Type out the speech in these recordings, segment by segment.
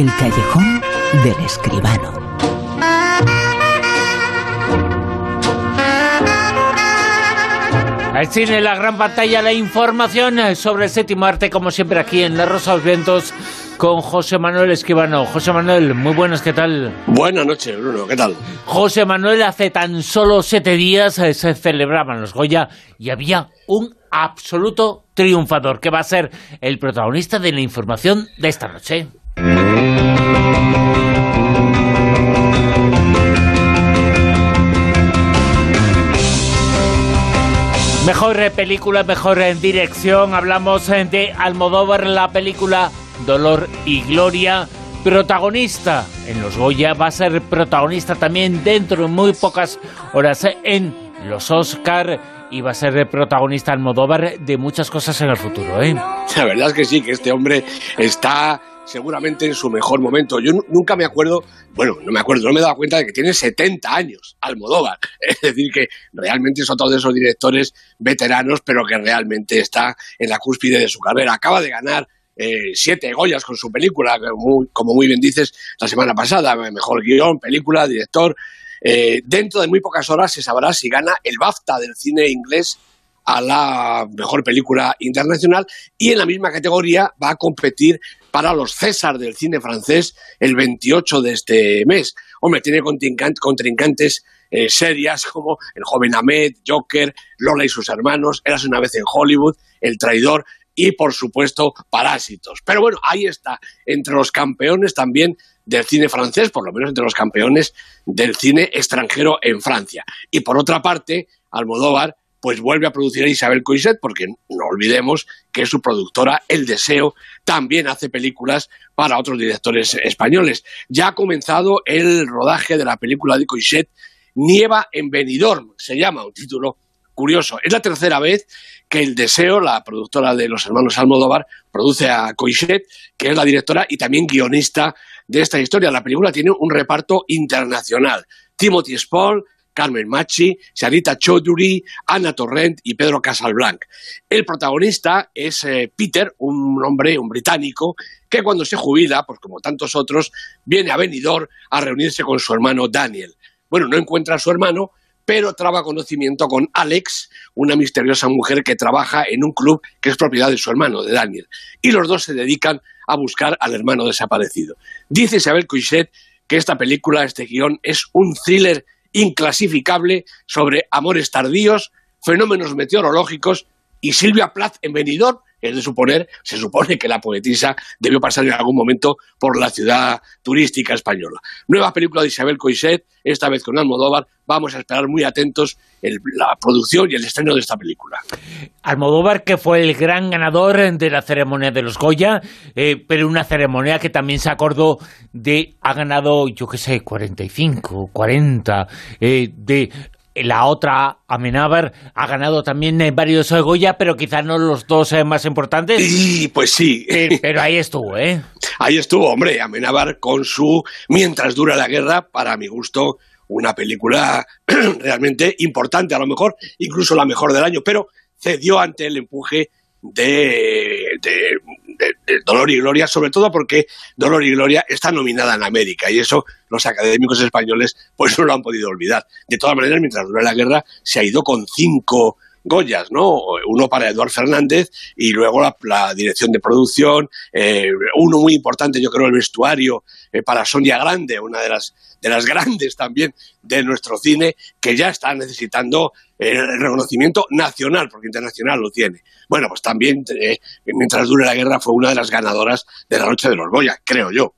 El callejón del escribano. El cine, la gran pantalla, la información sobre el séptimo arte, como siempre aquí en La Rosa de los Vientos, con José Manuel Esquivano. José Manuel, muy buenas, ¿qué tal? Buenas noches, Bruno, ¿qué tal? José Manuel, hace tan solo siete días eh, se celebraban los Goya y había un absoluto triunfador que va a ser el protagonista de la información de esta noche. Mejor película, mejor en dirección. Hablamos eh, de Almodóvar, la película Dolor y Gloria. Protagonista en los Goya, va a ser protagonista también dentro de muy pocas horas eh, en los Oscar y va a ser protagonista Almodóvar de muchas cosas en el futuro. ¿eh? La verdad es que sí, que este hombre está seguramente en su mejor momento. Yo nunca me acuerdo, bueno, no me acuerdo, no me he dado cuenta de que tiene 70 años Almodóvar. Es decir, que realmente es otro de esos directores veteranos, pero que realmente está en la cúspide de su carrera. Acaba de ganar eh, siete Goyas con su película, como muy bien dices, la semana pasada. Mejor guion, película, director. Eh, dentro de muy pocas horas se sabrá si gana el BAFTA del cine inglés a la mejor película internacional y en la misma categoría va a competir para los César del cine francés el 28 de este mes. Hombre, tiene contrincantes eh, serias como El joven Ahmed, Joker, Lola y sus hermanos, Eras una vez en Hollywood, El traidor y, por supuesto, Parásitos. Pero bueno, ahí está, entre los campeones también del cine francés, por lo menos entre los campeones del cine extranjero en Francia. Y por otra parte, Almodóvar pues vuelve a producir a Isabel Coixet, porque no olvidemos que su productora El Deseo también hace películas para otros directores españoles. Ya ha comenzado el rodaje de la película de Coixet, Nieva en Benidorm, se llama un título curioso. Es la tercera vez que El Deseo, la productora de los hermanos Almodóvar, produce a Coixet, que es la directora y también guionista de esta historia. La película tiene un reparto internacional. Timothy Spall, Carmen Machi, Sarita Chaudhuri, Ana Torrent y Pedro Casalblanc. El protagonista es eh, Peter, un hombre, un británico, que cuando se jubila, pues como tantos otros, viene a Benidorm a reunirse con su hermano Daniel. Bueno, no encuentra a su hermano, pero traba conocimiento con Alex, una misteriosa mujer que trabaja en un club que es propiedad de su hermano, de Daniel. Y los dos se dedican a buscar al hermano desaparecido. Dice Isabel Coixet que esta película, este guion, es un thriller inclasificable sobre amores tardíos, fenómenos meteorológicos y Silvia Plath en Benidorm es de suponer, se supone que la poetisa debió pasar en algún momento por la ciudad turística española. Nueva película de Isabel Coixet, esta vez con Almodóvar. Vamos a esperar muy atentos la producción y el estreno de esta película. Almodóvar, que fue el gran ganador de la ceremonia de los Goya, eh, pero una ceremonia que también se acordó de, ha ganado, yo qué sé, 45, 40, eh, de la otra, Amenábar, ha ganado también en varios Goya, pero quizás no los dos eh, más importantes. Sí, pues sí. Pero, ahí estuvo, ¿eh? Ahí estuvo, hombre, Amenábar con su Mientras dura la guerra, para mi gusto, una película realmente importante, a lo mejor incluso la mejor del año, pero cedió ante el empuje de, Dolor y Gloria, sobre todo porque Dolor y Gloria está nominada en América y eso los académicos españoles pues no lo han podido olvidar. De todas maneras, mientras dura la guerra, se ha ido con cinco Goyas, ¿no? Uno para Eduard Fernández y luego la, dirección de producción, eh, uno muy importante, yo creo, el vestuario eh, para Sonia Grande, una de las, de las grandes también de nuestro cine, que ya está necesitando eh, el reconocimiento nacional, porque internacional lo tiene. Bueno, pues también, mientras dure la guerra, fue una de las ganadoras de la Noche de los Goya, creo yo.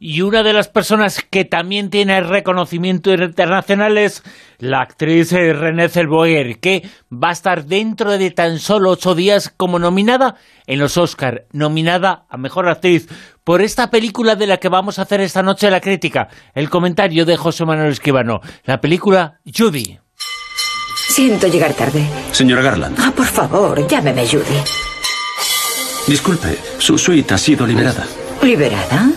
Y una de las personas que también tiene reconocimiento internacional es la actriz eh, Renée Zellweger, que va a estar dentro de tan solo ocho días como nominada en los Oscar, nominada a Mejor Actriz por esta película de la que vamos a hacer esta noche la crítica, el comentario de José Manuel Esquivano, la película Judy. Siento llegar tarde. Señora Garland. Ah, por favor, llámeme Judy. Disculpe, su suite ha sido liberada. ¿Liberada?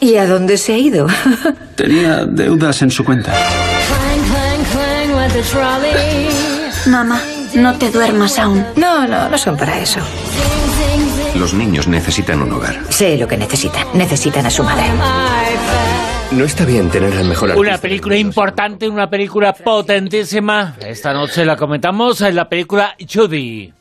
¿Y a dónde se ha ido? Tenía deudas en su cuenta. Mamá, no te duermas aún. No, no, no son para eso. Los niños necesitan un hogar. Sé lo que necesitan. Necesitan a su madre. No está bien tener al mejor artista. Una película importante, una película potentísima. Esta noche la comentamos en la película Judy.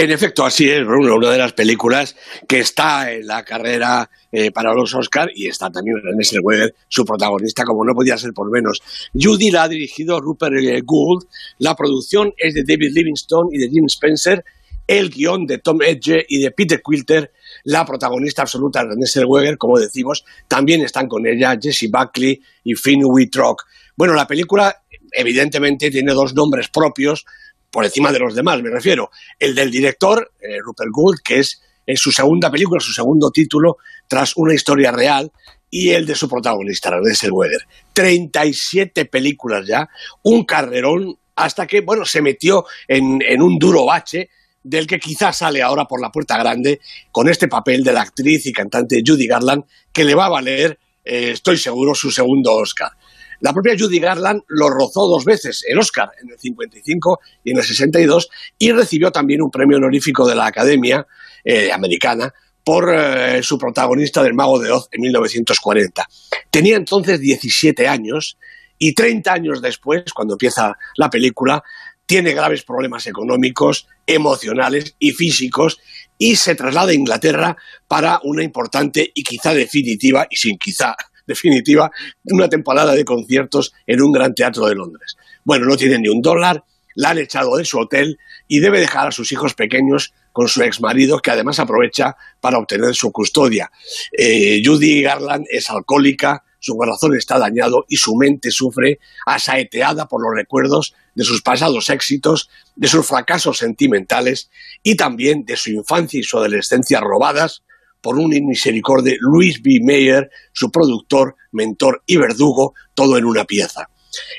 En efecto, así es, Bruno, una de las películas que está en la carrera eh, para los Oscar y está también René Zellweger, su protagonista, como no podía ser por menos. Judy la ha dirigido Rupert eh, Gould, la producción es de David Livingstone y de Jim Spencer, el guion de Tom Edge y de Peter Quilter, la protagonista absoluta René Zellweger, como decimos, también están con ella Jesse Buckley y Finn Wittrock. Bueno, la película evidentemente tiene dos nombres propios, por encima de los demás, me refiero. El del director, eh, Rupert Gould, que es, su segunda película, su segundo título, tras una historia real, y el de su protagonista, René Zellweger. 37 películas ya, un carrerón, hasta que, bueno, se metió en, un duro bache, del que quizás sale ahora por la puerta grande, con este papel de la actriz y cantante Judy Garland, que le va a valer, eh, estoy seguro, su segundo Oscar. La propia Judy Garland lo rozó dos veces, el Oscar en el 55 y en el 62, y recibió también un premio honorífico de la Academia eh, Americana por eh, su protagonista del Mago de Oz en 1940. Tenía entonces 17 años y 30 años después, cuando empieza la película, tiene graves problemas económicos, emocionales y físicos y se traslada a Inglaterra para una importante y quizá definitiva, y sin quizá definitiva, una temporada de conciertos en un gran teatro de Londres. Bueno, no tiene ni un dólar, la han echado de su hotel y debe dejar a sus hijos pequeños con su ex marido, que además aprovecha para obtener su custodia. Eh, Judy Garland es alcohólica, su corazón está dañado y su mente sufre asaeteada por los recuerdos de sus pasados éxitos, de sus fracasos sentimentales y también de su infancia y su adolescencia robadas por un inmisericordia Louis B. Mayer, su productor, mentor y verdugo, todo en una pieza.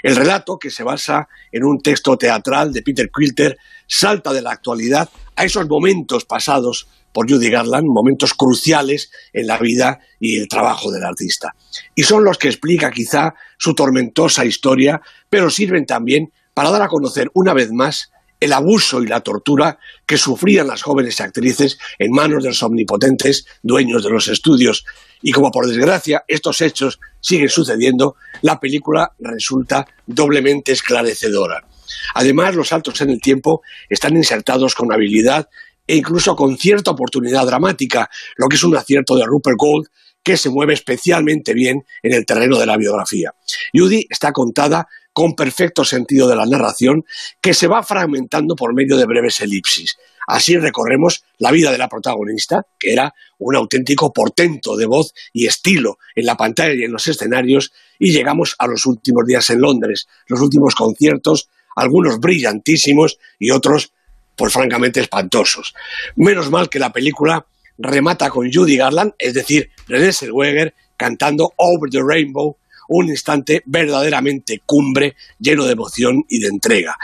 El relato, que se basa en un texto teatral de Peter Quilter, salta de la actualidad a esos momentos pasados por Judy Garland, momentos cruciales en la vida y el trabajo del artista. Y son los que explica quizá su tormentosa historia, pero sirven también para dar a conocer una vez más el abuso y la tortura que sufrían las jóvenes actrices en manos de los omnipotentes dueños de los estudios. Y como por desgracia estos hechos siguen sucediendo, la película resulta doblemente esclarecedora. Además, los saltos en el tiempo están insertados con habilidad e incluso con cierta oportunidad dramática, lo que es un acierto de Rupert Gold, que se mueve especialmente bien en el terreno de la biografía. Judy está contada con perfecto sentido de la narración que se va fragmentando por medio de breves elipsis. Así recorremos la vida de la protagonista, que era un auténtico portento de voz y estilo en la pantalla y en los escenarios, y llegamos a los últimos días en Londres, los últimos conciertos, algunos brillantísimos y otros, pues francamente espantosos. Menos mal que la película remata con Judy Garland, es decir, René Zellweger, cantando Over the Rainbow, un instante verdaderamente cumbre, lleno de emoción y de entrega.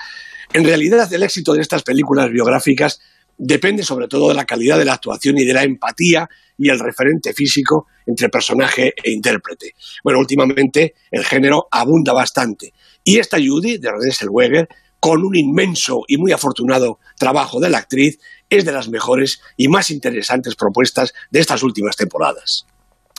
En realidad, el éxito de estas películas biográficas depende sobre todo de la calidad de la actuación y de la empatía y el referente físico entre personaje e intérprete. Bueno, últimamente el género abunda bastante. Y esta Judy, de René Zellweger, con un inmenso y muy afortunado trabajo de la actriz, es de las mejores y más interesantes propuestas de estas últimas temporadas.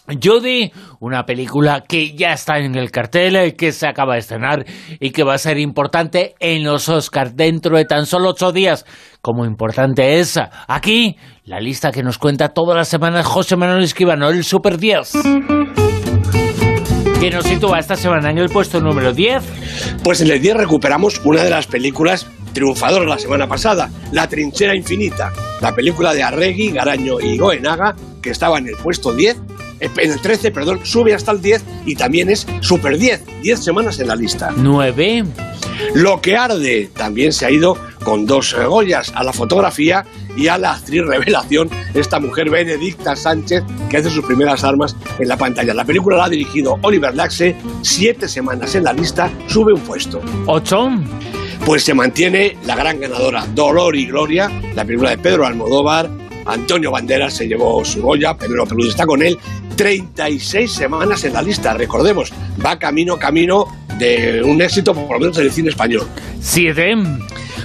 Judy, una película que ya está en el cartel, eh, que se acaba de estrenar y que va a ser importante en los Oscars dentro de tan solo ocho días. Como importante es aquí la lista que nos cuenta todas las semanas José Manuel Esquivano, el Super 10. ¿Qué nos sitúa esta semana en el puesto número 10? Pues en el 10 recuperamos una de las películas triunfadoras la semana pasada, La Trinchera Infinita, la película de Arregui, Garaño y Goenaga, que estaba en el puesto 10 en el 13, perdón, sube hasta el 10 y también es Super 10, 10 semanas en la lista. 9. Lo que arde también se ha ido con dos Goyas a la fotografía y a la actriz revelación, esta mujer Benedicta Sánchez, que hace sus primeras armas en la pantalla. La película la ha dirigido Oliver Laxe, siete semanas en la lista, sube un puesto. 8. Pues se mantiene la gran ganadora Dolor y Gloria, la película de Pedro Almodóvar, Antonio Banderas se llevó su Goya, Pedro Peludo está con él. 36 semanas en la lista, recordemos, va camino, camino de un éxito, por lo menos en el cine español. 7.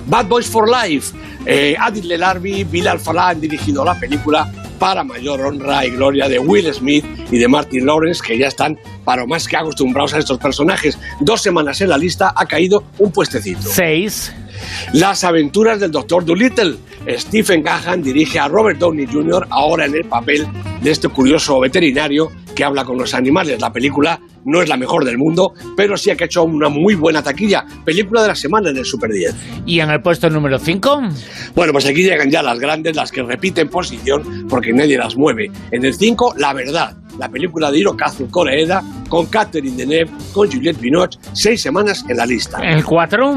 Bad Boys for Life. Eh, Adil Lelarbi, Bilal Falah han dirigido la película para mayor honra y gloria de Will Smith y de Martin Lawrence, que ya están para más que acostumbrados a estos personajes. Dos semanas en la lista ha caído un puestecito. Seis. Las aventuras del Dr. Dolittle. Stephen Gahan dirige a Robert Downey Jr. ahora en el papel de este curioso veterinario que habla con los animales. La película no es la mejor del mundo, pero sí que ha hecho una muy buena taquilla. Película de la semana en el Super 10. ¿Y en el puesto número 5? Bueno, pues aquí llegan ya las grandes, las que repiten posición porque nadie las mueve. En el 5, La Verdad. La película de Hirokazu Koreeda con Catherine Deneuve, con Juliette Binoche, seis semanas en la lista. ¿En el 4?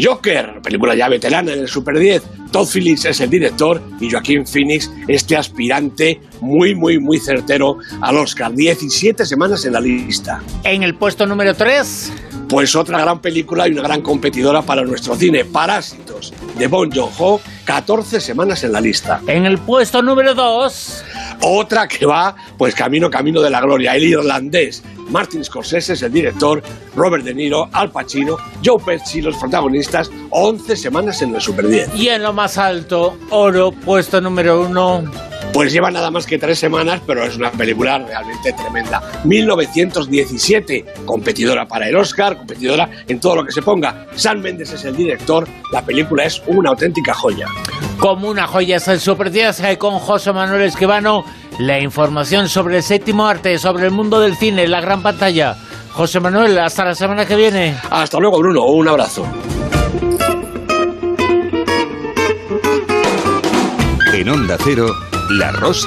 Joker, película ya veterana en el Super 10. Todd Phillips es el director y Joaquín Phoenix, este aspirante muy, muy, muy certero al Oscar. 17 semanas en la lista. ¿En el puesto número 3? Pues otra gran película y una gran competidora para nuestro cine, Parásitos, de Bon Joon-ho, 14 semanas en la lista. ¿En el puesto número 2? Otra que va, pues camino, camino de la gloria, el irlandés. Martin Scorsese es el director, Robert De Niro, Al Pacino, Joe Pesci los protagonistas, 11 semanas en el Super 10. Y en lo más alto, Oro, puesto número 1. Pues lleva nada más que tres semanas, pero es una película realmente tremenda. 1917, competidora para el Oscar, competidora en todo lo que se ponga. Sam Mendes es el director, la película es una auténtica joya. Como una joya Super 10 eh, con José Manuel Esquivano, la información sobre el séptimo arte, sobre el mundo del cine, la gran pantalla. José Manuel, hasta la semana que viene. Hasta luego, Bruno. Un abrazo. En Onda Cero, La Rosa